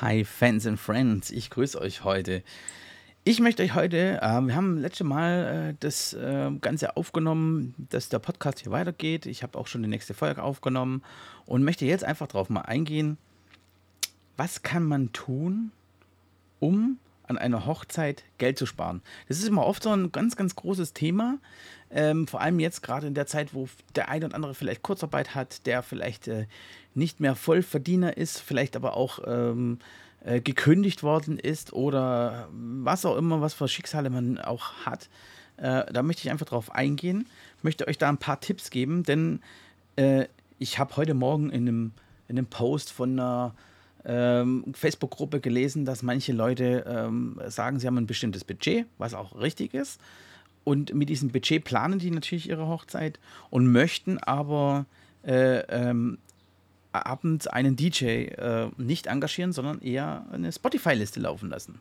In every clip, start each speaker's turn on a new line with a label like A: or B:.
A: Hi Fans and Friends, ich grüße euch heute. Ich möchte euch heute, äh, wir haben letzte Mal äh, das äh, Ganze aufgenommen, dass der Podcast hier weitergeht. Ich habe auch schon die nächste Folge aufgenommen und möchte jetzt einfach drauf mal eingehen, was kann man tun, um an einer Hochzeit Geld zu sparen. Das ist immer oft so ein ganz, ganz großes Thema. Ähm, vor allem jetzt gerade in der Zeit, wo der eine oder andere vielleicht Kurzarbeit hat, der vielleicht äh, nicht mehr Vollverdiener ist, vielleicht aber auch ähm, äh, gekündigt worden ist oder was auch immer, was für Schicksale man auch hat. Äh, da möchte ich einfach drauf eingehen, möchte euch da ein paar Tipps geben, denn äh, ich habe heute Morgen in einem, in einem Post von einer ähm, Facebook-Gruppe gelesen, dass manche Leute ähm, sagen, sie haben ein bestimmtes Budget, was auch richtig ist. Und mit diesem Budget planen die natürlich ihre Hochzeit und möchten aber äh, ähm, abends einen DJ äh, nicht engagieren, sondern eher eine Spotify-Liste laufen lassen.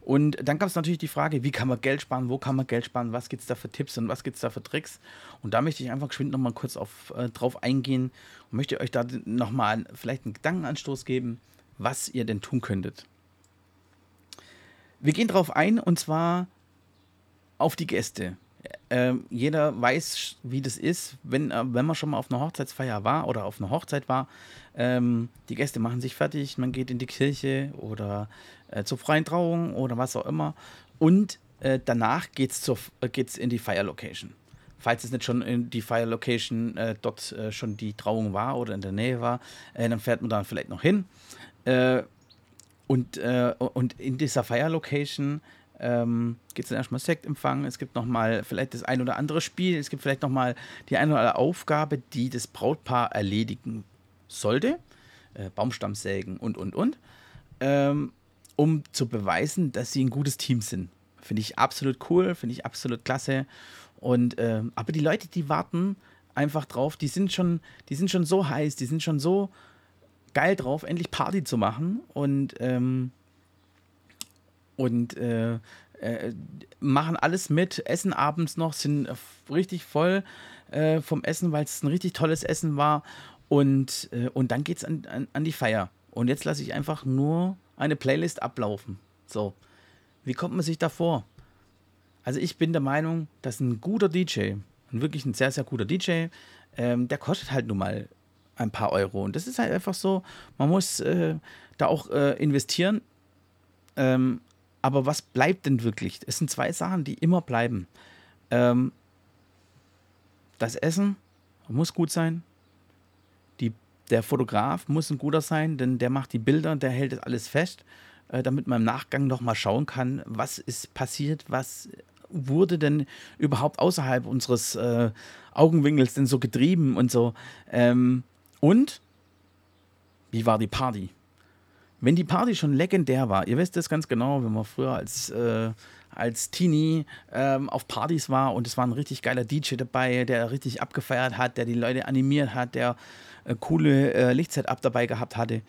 A: Und dann gab es natürlich die Frage, wie kann man Geld sparen, wo kann man Geld sparen, was gibt es da für Tipps und was gibt es da für Tricks. Und da möchte ich einfach geschwind nochmal kurz auf, äh, drauf eingehen und möchte euch da nochmal vielleicht einen Gedankenanstoß geben, was ihr denn tun könntet. Wir gehen drauf ein und zwar auf die Gäste. Ähm, jeder weiß, wie das ist, wenn, äh, wenn man schon mal auf einer Hochzeitsfeier war oder auf einer Hochzeit war. Ähm, die Gäste machen sich fertig, man geht in die Kirche oder äh, zur freien Trauung oder was auch immer. Und äh, danach geht es äh, in die Fire Location. Falls es nicht schon in die Fire Location äh, dort äh, schon die Trauung war oder in der Nähe war, dann fährt man da vielleicht noch hin. und, und in dieser Fire Location ähm, gibt es dann erstmal Sektempfang, es gibt nochmal vielleicht das ein oder andere Spiel, es gibt vielleicht nochmal die eine oder andere Aufgabe, die das Brautpaar erledigen sollte. Äh, Baumstammsägen und, und, und. Ähm, um zu beweisen, dass sie ein gutes Team sind. Finde ich absolut cool, finde ich absolut klasse. Und äh, aber die Leute, die warten einfach drauf, die sind schon, die sind schon so heiß, die sind schon so geil drauf, endlich Party zu machen. Und ähm, und äh, äh, machen alles mit, essen abends noch, sind richtig voll äh, vom Essen, weil es ein richtig tolles Essen war. Und, äh, und dann geht es an, an, an die Feier. Und jetzt lasse ich einfach nur eine Playlist ablaufen. So, wie kommt man sich da vor? Also ich bin der Meinung, dass ein guter DJ, wirklich ein sehr, sehr guter DJ, ähm, der kostet halt nun mal ein paar Euro. Und das ist halt einfach so, man muss äh, da auch äh, investieren. Ähm, aber was bleibt denn wirklich? Es sind zwei Sachen, die immer bleiben. Ähm, das Essen muss gut sein. Die, der Fotograf muss ein guter sein, denn der macht die Bilder, der hält das alles fest, äh, damit man im Nachgang nochmal schauen kann, was ist passiert, was wurde denn überhaupt außerhalb unseres äh, Augenwinkels denn so getrieben und so. Ähm, und wie war die Party? Wenn die Party schon legendär war, ihr wisst das ganz genau, wenn man früher als, äh, als Teenie ähm, auf Partys war und es war ein richtig geiler DJ dabei, der richtig abgefeiert hat, der die Leute animiert hat, der äh, coole äh, Lichtsetup dabei gehabt hatte,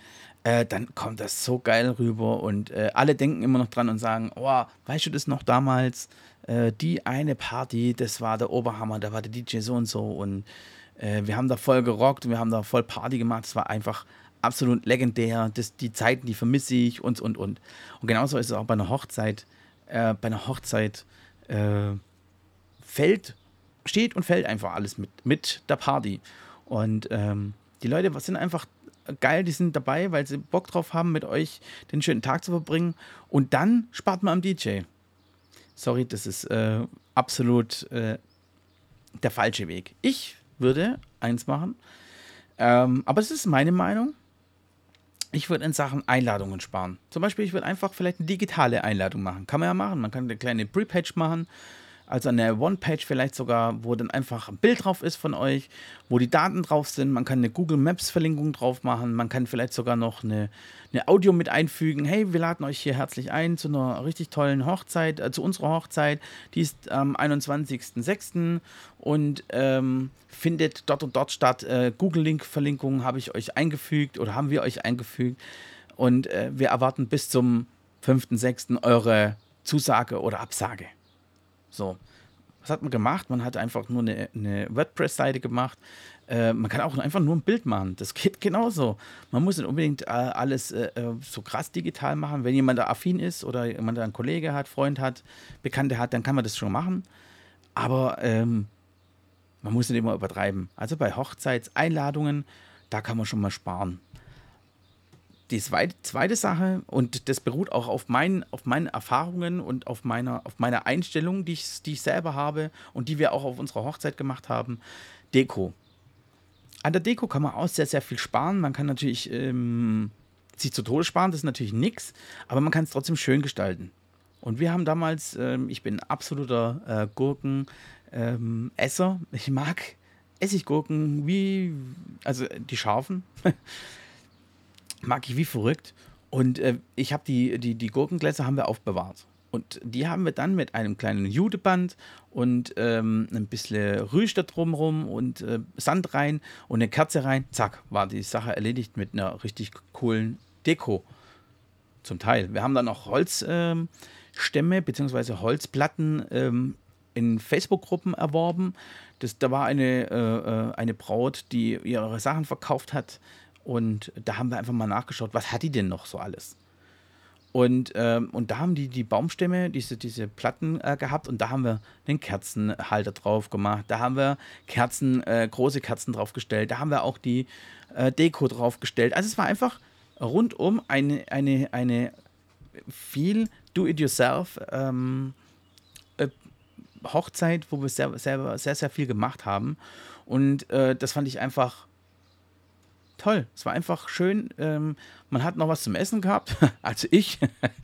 A: äh, dann kommt das so geil rüber und äh, alle denken immer noch dran und sagen, oh, weißt du das noch damals? Äh, die eine Party, das war der Oberhammer, da war der DJ so und so und äh, wir haben da voll gerockt, wir haben da voll Party gemacht, es war einfach absolut legendär. Das, die Zeiten, die vermisse ich und, und, und. Und genauso ist es auch bei einer Hochzeit. Äh, bei einer Hochzeit äh, fällt, steht und fällt einfach alles mit, mit der Party. Und ähm, die Leute sind einfach geil, die sind dabei, weil sie Bock drauf haben, mit euch den schönen Tag zu verbringen. Und dann spart man am DJ. Sorry, das ist äh, absolut äh, der falsche Weg. Ich würde eins machen, ähm, aber es ist meine Meinung ich würde in Sachen Einladungen sparen. Zum Beispiel, ich würde einfach vielleicht eine digitale Einladung machen. Kann man ja machen. Man kann eine kleine Pre-Page machen. Also eine One-Page vielleicht sogar, wo dann einfach ein Bild drauf ist von euch, wo die Daten drauf sind. Man kann eine Google Maps-Verlinkung drauf machen. Man kann vielleicht sogar noch eine, eine Audio mit einfügen. Hey, wir laden euch hier herzlich ein zu einer richtig tollen Hochzeit, äh, zu unserer Hochzeit. Die ist am 21.06. und ähm, findet dort und dort statt. Äh, Google-Link-Verlinkungen habe ich euch eingefügt oder haben wir euch eingefügt. Und äh, wir erwarten bis zum 5.06. eure Zusage oder Absage. So. Was hat man gemacht? Man hat einfach nur eine, eine WordPress-Seite gemacht. Äh, man kann auch einfach nur ein Bild machen. Das geht genauso. Man muss nicht unbedingt äh, alles äh, äh, so krass digital machen. Wenn jemand da affin ist oder jemand da einen Kollege hat, Freund hat, Bekannte hat, dann kann man das schon machen. Aber ähm, man muss nicht immer übertreiben. Also bei Hochzeitseinladungen, da kann man schon mal sparen die zweite, Sache, und das beruht auch auf meinen, auf meinen Erfahrungen und auf meiner, auf meiner Einstellung, die ich, die ich selber habe und die wir auch auf unserer Hochzeit gemacht haben, Deko. An der Deko kann man auch sehr, sehr viel sparen. Man kann natürlich ähm, sich zu Tode sparen, das ist natürlich nichts, aber man kann es trotzdem schön gestalten. Und wir haben damals, ähm, ich bin absoluter äh, Gurken-Esser. Ähm, ich mag Essiggurken wie, also die scharfen. mag ich wie verrückt. Und äh, ich habe die, die, die Gurkengläser haben wir aufbewahrt. Und die haben wir dann mit einem kleinen Judeband und ähm, ein bisschen Rüsch da drumherum und äh, Sand rein und eine Kerze rein. Zack, war die Sache erledigt mit einer richtig coolen Deko. Zum Teil. Wir haben dann noch Holzstämme ähm, bzw. Holzplatten ähm, in Facebook-Gruppen erworben. Das, da war eine, äh, äh eine Braut, die ihre Sachen verkauft hat und da haben wir einfach mal nachgeschaut, was hat die denn noch so alles? Und, ähm, und da haben die die Baumstämme, diese, diese Platten äh, gehabt und da haben wir einen Kerzenhalter drauf gemacht. Da haben wir Kerzen, äh, große Kerzen draufgestellt. Da haben wir auch die äh, Deko draufgestellt. Also es war einfach rundum eine, eine, eine viel Do-it-yourself ähm, äh, Hochzeit, wo wir sehr, sehr, sehr, sehr viel gemacht haben. Und äh, das fand ich einfach toll. Es war einfach schön. Ähm, man hat noch was zum Essen gehabt, also ich.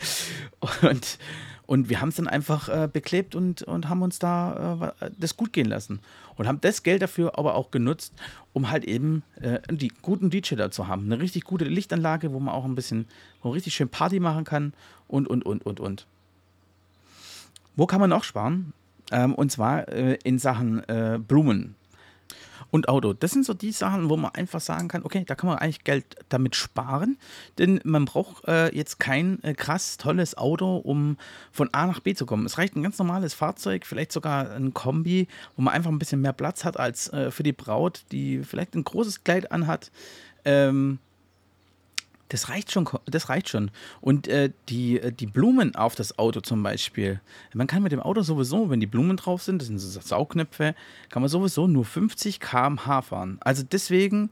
A: und, und wir haben es dann einfach äh, beklebt und, und haben uns da äh, das gut gehen lassen. Und haben das Geld dafür aber auch genutzt, um halt eben äh, die guten DJ da zu haben. Eine richtig gute Lichtanlage, wo man auch ein bisschen, wo richtig schön Party machen kann und, und, und, und, und. Wo kann man noch sparen? Ähm, und zwar äh, in Sachen äh, Blumen und Auto. Das sind so die Sachen, wo man einfach sagen kann, okay, da kann man eigentlich Geld damit sparen, denn man braucht äh, jetzt kein äh, krass tolles Auto, um von A nach B zu kommen. Es reicht ein ganz normales Fahrzeug, vielleicht sogar ein Kombi, wo man einfach ein bisschen mehr Platz hat als äh, für die Braut, die vielleicht ein großes Kleid anhat. Ähm, das reicht schon, das reicht schon. Und äh, die, äh, die Blumen auf das Auto zum Beispiel. Man kann mit dem Auto sowieso, wenn die Blumen drauf sind, das sind so Saugknöpfe, kann man sowieso nur 50 km/h fahren. Also deswegen,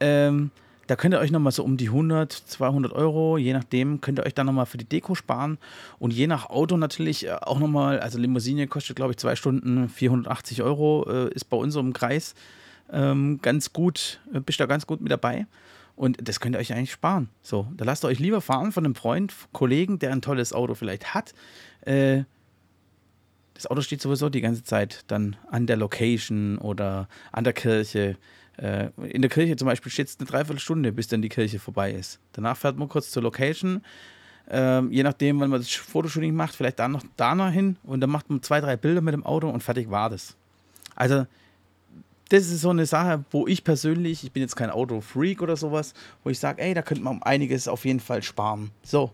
A: ähm, da könnt ihr euch nochmal so um die 100, 200 Euro, je nachdem, könnt ihr euch dann nochmal für die Deko sparen. Und je nach Auto natürlich äh, auch nochmal, also Limousine kostet, glaube ich, zwei Stunden 480 Euro, äh, ist bei uns so im Kreis ähm, ganz gut, äh, bist da ganz gut mit dabei. Und das könnt ihr euch eigentlich sparen. So, da lasst ihr euch lieber fahren von einem Freund, Kollegen, der ein tolles Auto vielleicht hat. Äh, das Auto steht sowieso die ganze Zeit dann an der Location oder an der Kirche. Äh, in der Kirche zum Beispiel steht es eine Dreiviertelstunde, bis dann die Kirche vorbei ist. Danach fährt man kurz zur Location. Äh, je nachdem, wann man das Fotoshooting macht, vielleicht dann noch da hin und dann macht man zwei, drei Bilder mit dem Auto und fertig war das. Also das ist so eine Sache, wo ich persönlich, ich bin jetzt kein Autofreak oder sowas, wo ich sage, ey, da könnte man einiges auf jeden Fall sparen. So.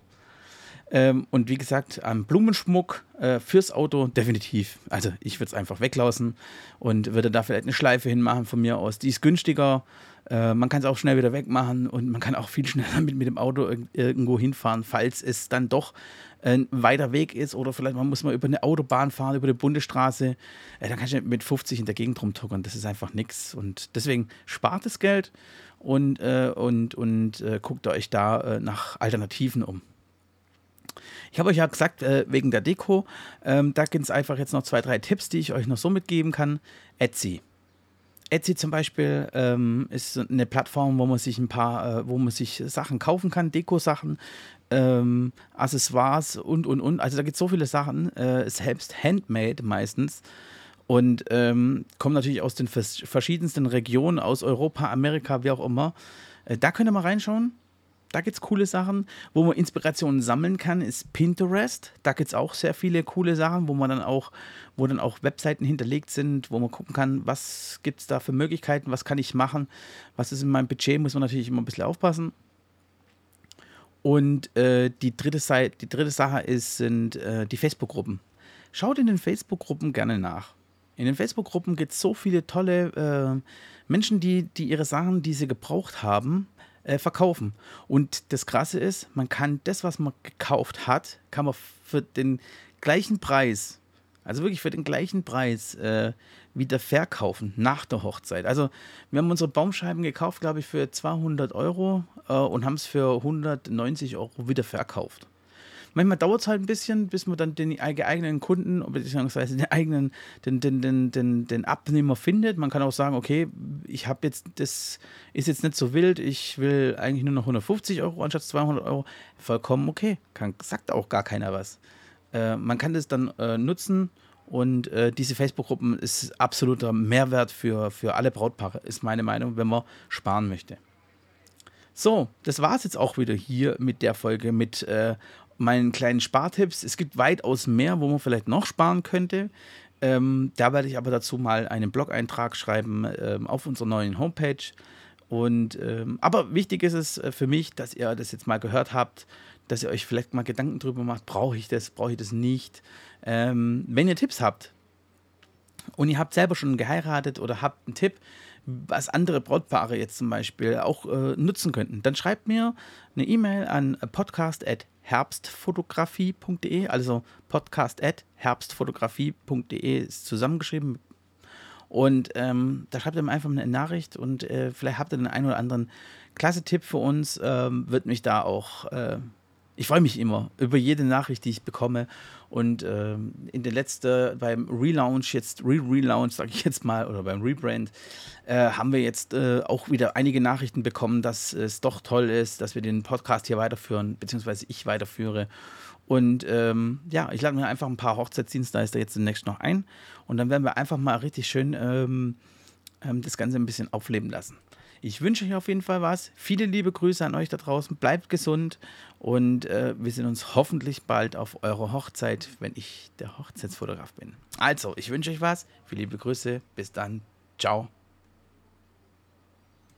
A: Ähm, und wie gesagt, am Blumenschmuck äh, fürs Auto definitiv. Also ich würde es einfach weglassen und würde da vielleicht eine Schleife hinmachen von mir aus. Die ist günstiger. Äh, man kann es auch schnell wieder wegmachen und man kann auch viel schneller mit, mit dem Auto irgendwo hinfahren, falls es dann doch ein weiter Weg ist oder vielleicht man muss mal über eine Autobahn fahren, über eine Bundesstraße, äh, dann kannst du mit 50 in der Gegend rumtuckern. Das ist einfach nichts. Und deswegen spart das Geld und, äh, und, und äh, guckt euch da äh, nach Alternativen um. Ich habe euch ja gesagt, äh, wegen der Deko, ähm, da gibt es einfach jetzt noch zwei, drei Tipps, die ich euch noch so mitgeben kann. Etsy. Etsy zum Beispiel ähm, ist eine Plattform, wo man sich ein paar, äh, wo man sich Sachen kaufen kann, Deko-Sachen, ähm, Accessoires und und und. Also da gibt es so viele Sachen, äh, selbst handmade meistens. Und ähm, kommen natürlich aus den verschiedensten Regionen, aus Europa, Amerika, wie auch immer. Äh, da könnt ihr mal reinschauen. Da gibt es coole Sachen. Wo man Inspirationen sammeln kann, ist Pinterest. Da gibt es auch sehr viele coole Sachen, wo man dann auch, wo dann auch Webseiten hinterlegt sind, wo man gucken kann, was gibt es da für Möglichkeiten, was kann ich machen, was ist in meinem Budget, muss man natürlich immer ein bisschen aufpassen. Und äh, die, dritte Seite, die dritte Sache ist, sind äh, die Facebook-Gruppen. Schaut in den Facebook-Gruppen gerne nach. In den Facebook-Gruppen gibt es so viele tolle äh, Menschen, die, die ihre Sachen, die sie gebraucht haben, äh, verkaufen. Und das Krasse ist, man kann das, was man gekauft hat, kann man für den gleichen Preis, also wirklich für den gleichen Preis, äh, wieder verkaufen nach der Hochzeit. Also wir haben unsere Baumscheiben gekauft, glaube ich, für 200 Euro äh, und haben es für 190 Euro wieder verkauft. Manchmal dauert es halt ein bisschen, bis man dann den eigenen Kunden, beziehungsweise den eigenen, den, den, den, den, den Abnehmer findet. Man kann auch sagen, okay, ich habe jetzt, das ist jetzt nicht so wild, ich will eigentlich nur noch 150 Euro anstatt 200 Euro. Vollkommen okay, kann, sagt auch gar keiner was. Äh, man kann das dann äh, nutzen und äh, diese Facebook-Gruppen ist absoluter Mehrwert für, für alle Brautpaare, ist meine Meinung, wenn man sparen möchte. So, das war es jetzt auch wieder hier mit der Folge mit äh, meinen kleinen Spartipps. Es gibt weitaus mehr, wo man vielleicht noch sparen könnte. Ähm, da werde ich aber dazu mal einen Blog-Eintrag schreiben ähm, auf unserer neuen Homepage. Und ähm, aber wichtig ist es äh, für mich, dass ihr das jetzt mal gehört habt, dass ihr euch vielleicht mal Gedanken drüber macht, brauche ich das, brauche ich das nicht. Ähm, wenn ihr Tipps habt und ihr habt selber schon geheiratet oder habt einen Tipp, was andere Brautpaare jetzt zum Beispiel auch äh, nutzen könnten, dann schreibt mir eine E-Mail an podcast.herbstfotografie.de, also podcast.herbstfotografie.de ist zusammengeschrieben. Und ähm, da schreibt ihr mir einfach eine Nachricht und äh, vielleicht habt ihr den einen oder anderen klasse Tipp für uns. Ähm, wird mich da auch äh, ich freue mich immer über jede Nachricht, die ich bekomme. Und ähm, in der letzten, beim Relaunch, jetzt Re-Relaunch, sage ich jetzt mal, oder beim Rebrand, äh, haben wir jetzt äh, auch wieder einige Nachrichten bekommen, dass es doch toll ist, dass wir den Podcast hier weiterführen, beziehungsweise ich weiterführe. Und ähm, ja, ich lade mir einfach ein paar Hochzeitsdienstleister jetzt demnächst noch ein. Und dann werden wir einfach mal richtig schön ähm, ähm das Ganze ein bisschen aufleben lassen. Ich wünsche euch auf jeden Fall was. Viele liebe Grüße an euch da draußen. Bleibt gesund und äh, wir sehen uns hoffentlich bald auf eurer Hochzeit, wenn ich der Hochzeitsfotograf bin. Also, ich wünsche euch was. Viele liebe Grüße. Bis dann. Ciao.